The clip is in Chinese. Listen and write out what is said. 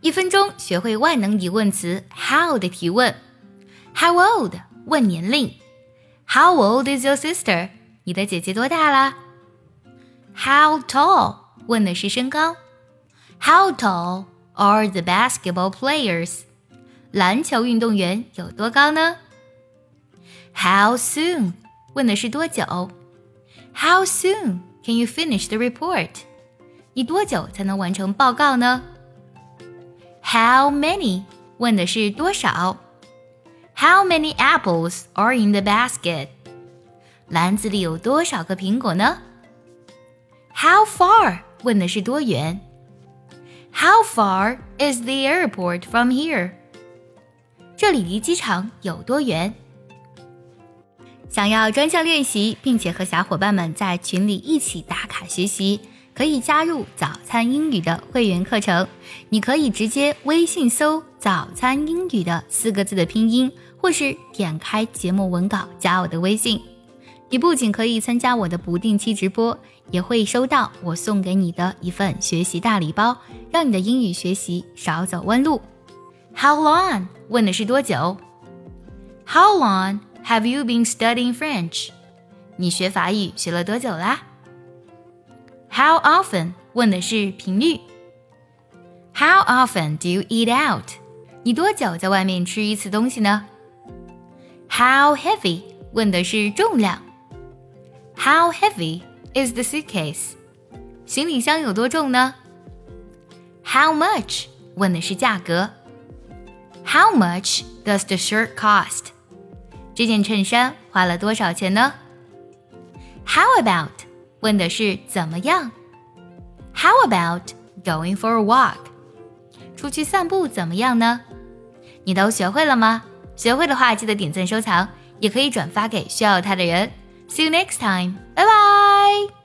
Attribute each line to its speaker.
Speaker 1: 一分钟学会万能疑问词 how 的提问。How old？问年龄。How old is your sister？你的姐姐多大啦？How tall？问的是身高。How tall are the basketball players？篮球运动员有多高呢？How soon？问的是多久。How soon can you finish the report？你多久才能完成报告呢 ？How many？问的是多少。How many apples are in the basket？篮子里有多少个苹果呢？How far？问的是多远。How far is the airport from here？这里离机场有多远？想要专项练习，并且和小伙伴们在群里一起打卡学习， 可以加入早餐英语的会员课程。你可以直接微信搜“早餐英语”的四个字的拼音。或是点开节目文稿加我的微信，你不仅可以参加我的不定期直播，也会收到我送给你的一份学习大礼包，让你的英语学习少走弯路。How long？问的是多久？How long have you been studying French？你学法语学了多久啦 ？How often？问的是频率。How often do you eat out？你多久在外面吃一次东西呢？How heavy？问的是重量。How heavy is the suitcase？行李箱有多重呢？How much？问的是价格。How much does the shirt cost？这件衬衫花了多少钱呢？How about？ 问的是怎么样？How about going for a walk？出去散步怎么样呢？你都学会了吗？学会的话，记得点赞收藏，也可以转发给需要它的人。See you next time，拜拜。